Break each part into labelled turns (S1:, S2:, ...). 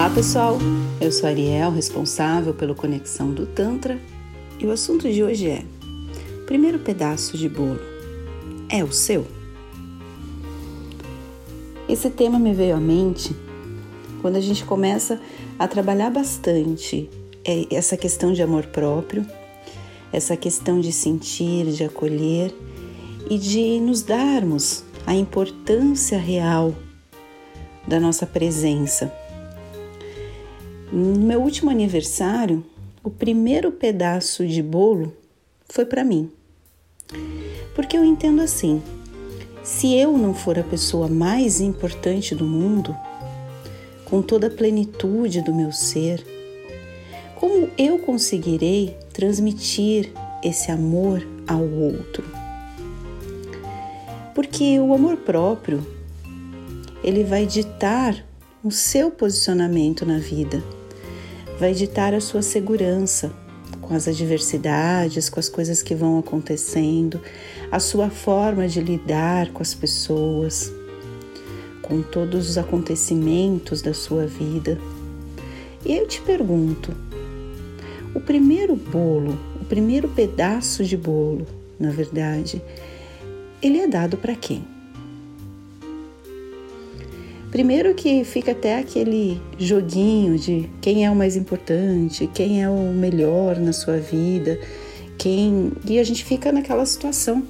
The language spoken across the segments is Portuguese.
S1: Olá pessoal, eu sou Ariel, responsável pelo Conexão do Tantra, e o assunto de hoje é: primeiro pedaço de bolo é o seu? Esse tema me veio à mente quando a gente começa a trabalhar bastante é, essa questão de amor próprio, essa questão de sentir, de acolher e de nos darmos a importância real da nossa presença no meu último aniversário, o primeiro pedaço de bolo foi para mim. Porque eu entendo assim: se eu não for a pessoa mais importante do mundo, com toda a plenitude do meu ser, como eu conseguirei transmitir esse amor ao outro? Porque o amor próprio, ele vai ditar o seu posicionamento na vida vai ditar a sua segurança com as adversidades, com as coisas que vão acontecendo, a sua forma de lidar com as pessoas, com todos os acontecimentos da sua vida. E eu te pergunto: o primeiro bolo, o primeiro pedaço de bolo, na verdade, ele é dado para quem? Primeiro que fica até aquele joguinho de quem é o mais importante, quem é o melhor na sua vida, quem e a gente fica naquela situação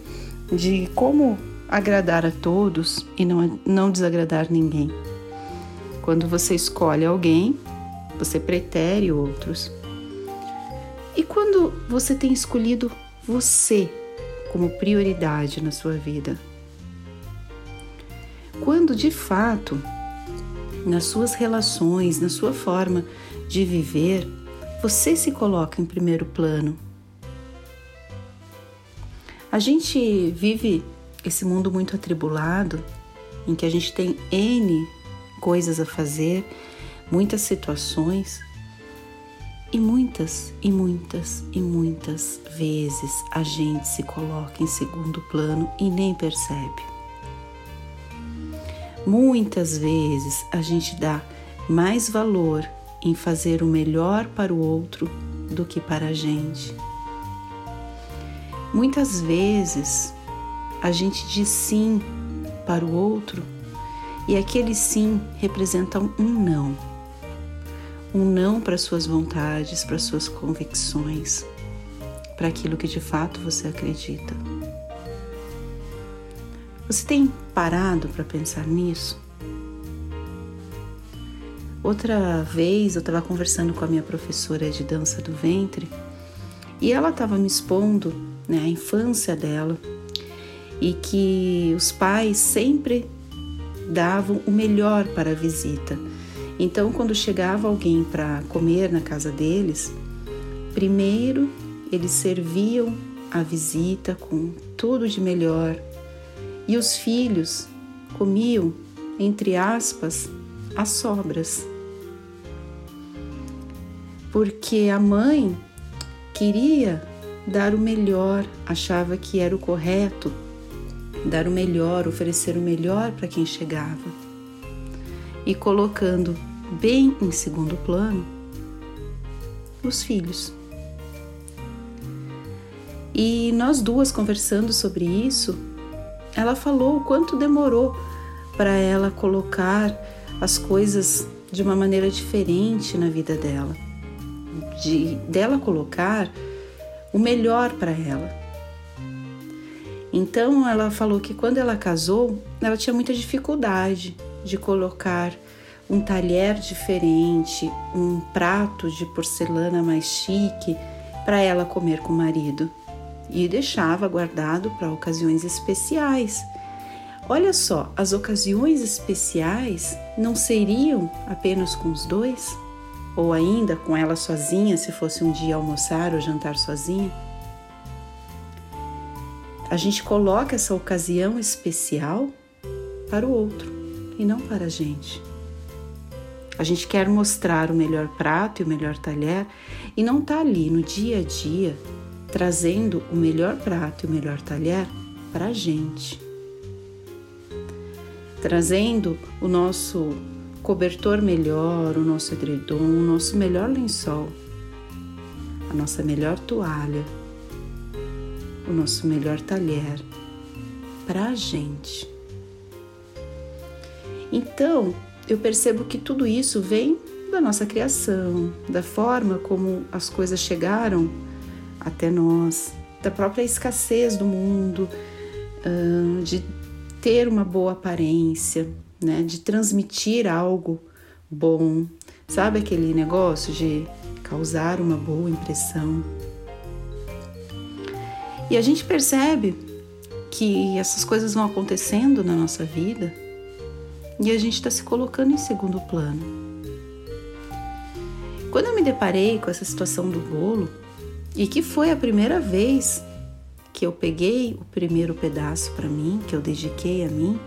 S1: de como agradar a todos e não, não desagradar ninguém. Quando você escolhe alguém, você pretere outros. E quando você tem escolhido você como prioridade na sua vida, quando de fato, nas suas relações, na sua forma de viver, você se coloca em primeiro plano. A gente vive esse mundo muito atribulado, em que a gente tem N coisas a fazer, muitas situações, e muitas, e muitas, e muitas vezes a gente se coloca em segundo plano e nem percebe. Muitas vezes a gente dá mais valor em fazer o melhor para o outro do que para a gente. Muitas vezes a gente diz sim para o outro e aquele sim representa um não. Um não para suas vontades, para suas convicções, para aquilo que de fato você acredita. Você tem parado para pensar nisso? Outra vez eu estava conversando com a minha professora de dança do ventre e ela estava me expondo né, a infância dela e que os pais sempre davam o melhor para a visita. Então, quando chegava alguém para comer na casa deles, primeiro eles serviam a visita com tudo de melhor, e os filhos comiam, entre aspas, as sobras. Porque a mãe queria dar o melhor, achava que era o correto dar o melhor, oferecer o melhor para quem chegava. E colocando bem em segundo plano os filhos. E nós duas conversando sobre isso, ela falou o quanto demorou para ela colocar as coisas de uma maneira diferente na vida dela, de dela colocar o melhor para ela. Então ela falou que quando ela casou, ela tinha muita dificuldade de colocar um talher diferente, um prato de porcelana mais chique para ela comer com o marido e deixava guardado para ocasiões especiais. Olha só, as ocasiões especiais não seriam apenas com os dois? Ou ainda com ela sozinha, se fosse um dia almoçar ou jantar sozinha? A gente coloca essa ocasião especial para o outro e não para a gente. A gente quer mostrar o melhor prato e o melhor talher e não está ali no dia a dia trazendo o melhor prato e o melhor talher para a gente, trazendo o nosso cobertor melhor, o nosso edredom, o nosso melhor lençol, a nossa melhor toalha, o nosso melhor talher para a gente. Então, eu percebo que tudo isso vem da nossa criação, da forma como as coisas chegaram até nós, da própria escassez do mundo, de ter uma boa aparência, né? de transmitir algo bom. Sabe aquele negócio de causar uma boa impressão? E a gente percebe que essas coisas vão acontecendo na nossa vida e a gente está se colocando em segundo plano. Quando eu me deparei com essa situação do bolo, e que foi a primeira vez que eu peguei o primeiro pedaço para mim, que eu dediquei a mim,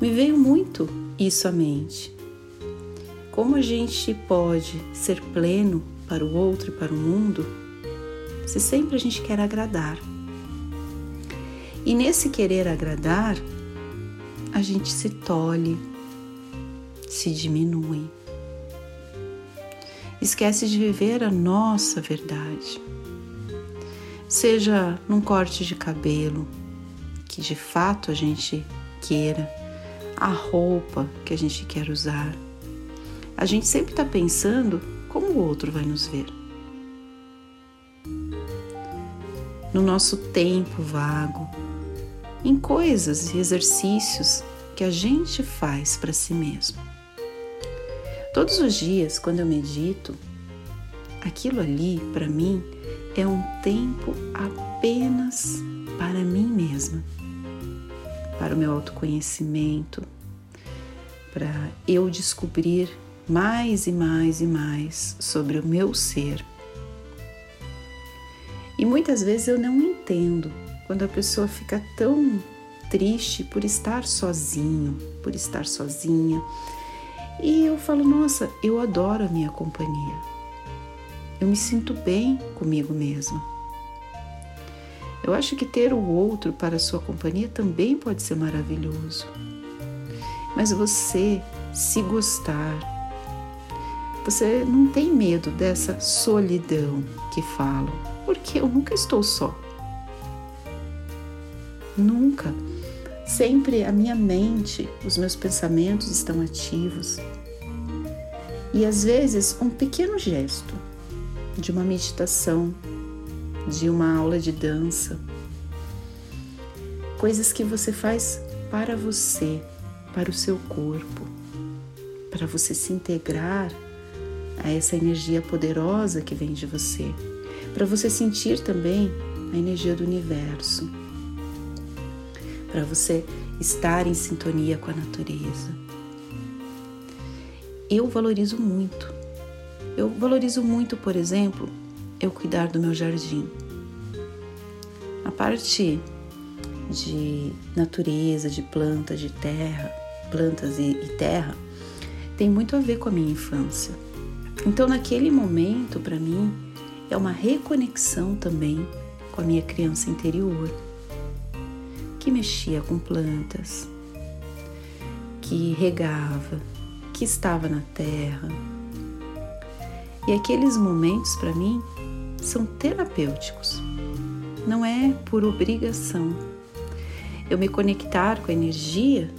S1: me veio muito isso à mente. Como a gente pode ser pleno para o outro e para o mundo se sempre a gente quer agradar? E nesse querer agradar, a gente se tolhe, se diminui. Esquece de viver a nossa verdade. Seja num corte de cabelo, que de fato a gente queira, a roupa que a gente quer usar. A gente sempre está pensando como o outro vai nos ver. No nosso tempo vago, em coisas e exercícios que a gente faz para si mesmo. Todos os dias, quando eu medito, aquilo ali, para mim, é um tempo apenas para mim mesma, para o meu autoconhecimento, para eu descobrir mais e mais e mais sobre o meu ser. E muitas vezes eu não entendo quando a pessoa fica tão triste por estar sozinho, por estar sozinha. E eu falo, nossa, eu adoro a minha companhia. Eu me sinto bem comigo mesma. Eu acho que ter o outro para sua companhia também pode ser maravilhoso. Mas você se gostar, você não tem medo dessa solidão que falam, porque eu nunca estou só. Nunca. Sempre a minha mente, os meus pensamentos estão ativos. E às vezes um pequeno gesto de uma meditação, de uma aula de dança, coisas que você faz para você, para o seu corpo, para você se integrar a essa energia poderosa que vem de você, para você sentir também a energia do universo para você estar em sintonia com a natureza. Eu valorizo muito. Eu valorizo muito, por exemplo, eu cuidar do meu jardim. A parte de natureza, de plantas, de terra, plantas e, e terra, tem muito a ver com a minha infância. Então, naquele momento, para mim, é uma reconexão também com a minha criança interior que mexia com plantas, que regava, que estava na terra. E aqueles momentos para mim são terapêuticos. Não é por obrigação. Eu me conectar com a energia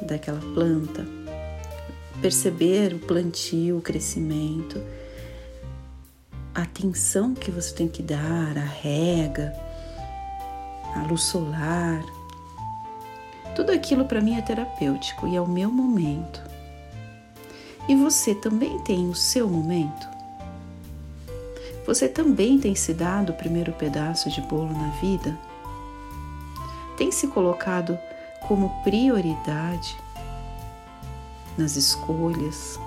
S1: daquela planta, perceber o plantio, o crescimento, a atenção que você tem que dar, a rega, a luz solar. Tudo aquilo para mim é terapêutico e é o meu momento. E você também tem o seu momento? Você também tem se dado o primeiro pedaço de bolo na vida? Tem se colocado como prioridade nas escolhas?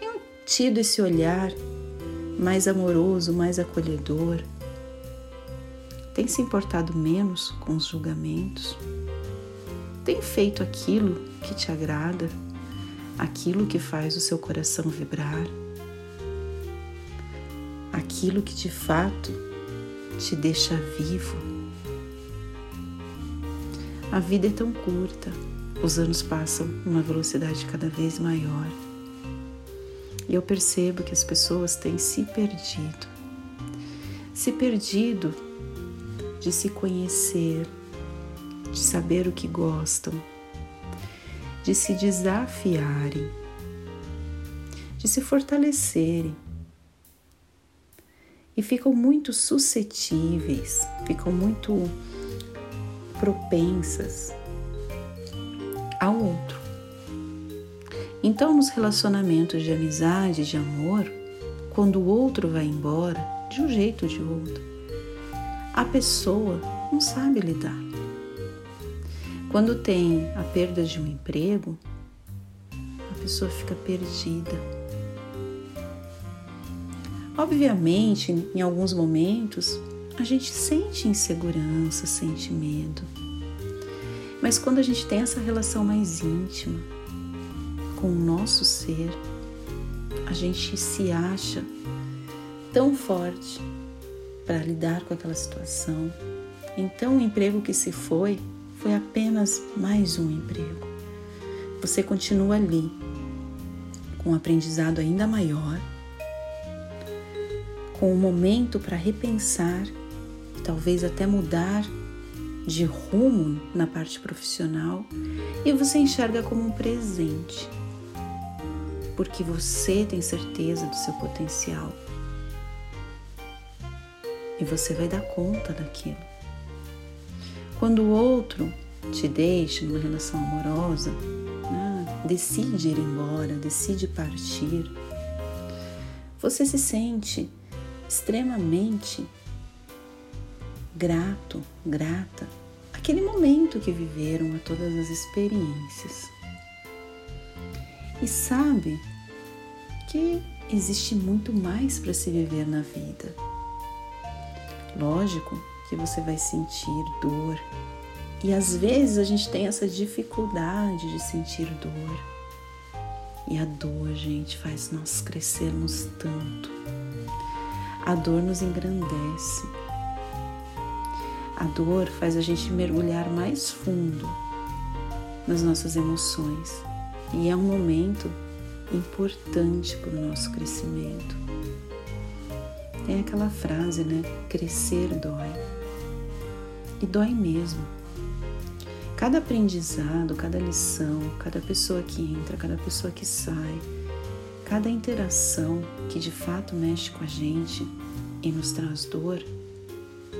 S1: Tem tido esse olhar mais amoroso, mais acolhedor? Tem se importado menos com os julgamentos? Tem feito aquilo que te agrada? Aquilo que faz o seu coração vibrar? Aquilo que de fato te deixa vivo? A vida é tão curta, os anos passam numa velocidade cada vez maior. E eu percebo que as pessoas têm se perdido. Se perdido de se conhecer, de saber o que gostam, de se desafiarem, de se fortalecerem. E ficam muito suscetíveis, ficam muito propensas ao outro. Então, nos relacionamentos de amizade, de amor, quando o outro vai embora, de um jeito ou de outro, a pessoa não sabe lidar. Quando tem a perda de um emprego, a pessoa fica perdida. Obviamente, em alguns momentos, a gente sente insegurança, sente medo. Mas quando a gente tem essa relação mais íntima com o nosso ser, a gente se acha tão forte para lidar com aquela situação. Então, o emprego que se foi foi apenas mais um emprego. Você continua ali, com um aprendizado ainda maior, com um momento para repensar, talvez até mudar de rumo na parte profissional e você enxerga como um presente, porque você tem certeza do seu potencial e você vai dar conta daquilo. Quando o outro te deixa numa relação amorosa, né, decide ir embora, decide partir, você se sente extremamente grato, grata aquele momento que viveram, a todas as experiências. E sabe que existe muito mais para se viver na vida. Lógico que você vai sentir dor, e às vezes a gente tem essa dificuldade de sentir dor. E a dor, gente, faz nós crescermos tanto. A dor nos engrandece. A dor faz a gente mergulhar mais fundo nas nossas emoções e é um momento importante para o nosso crescimento. Tem aquela frase, né? Crescer dói. E dói mesmo. Cada aprendizado, cada lição, cada pessoa que entra, cada pessoa que sai, cada interação que de fato mexe com a gente e nos traz dor,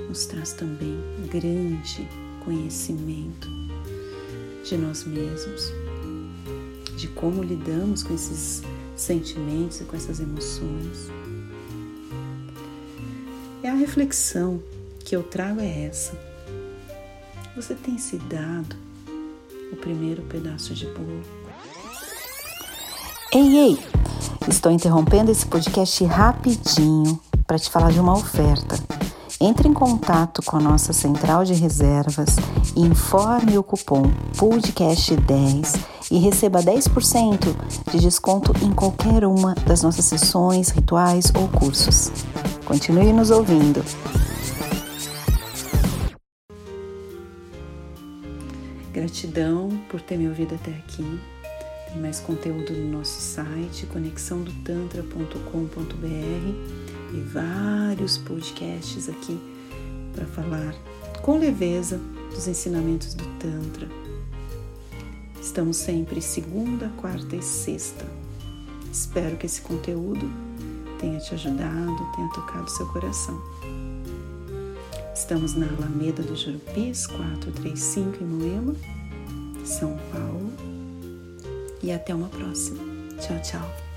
S1: nos traz também grande conhecimento de nós mesmos, de como lidamos com esses sentimentos e com essas emoções. A reflexão que eu trago é essa. Você tem se dado o primeiro pedaço de bolo?
S2: Ei, ei! Estou interrompendo esse podcast rapidinho para te falar de uma oferta entre em contato com a nossa central de reservas, informe o cupom podcast10 e receba 10% de desconto em qualquer uma das nossas sessões, rituais ou cursos. Continue nos ouvindo.
S1: Gratidão por ter me ouvido até aqui. Tem mais conteúdo no nosso site conexãodotantra.com.br e vários podcasts aqui para falar com leveza dos ensinamentos do Tantra. Estamos sempre segunda, quarta e sexta. Espero que esse conteúdo tenha te ajudado, tenha tocado seu coração. Estamos na Alameda do Jurupis, 435 em Moema, São Paulo. E até uma próxima. Tchau, tchau.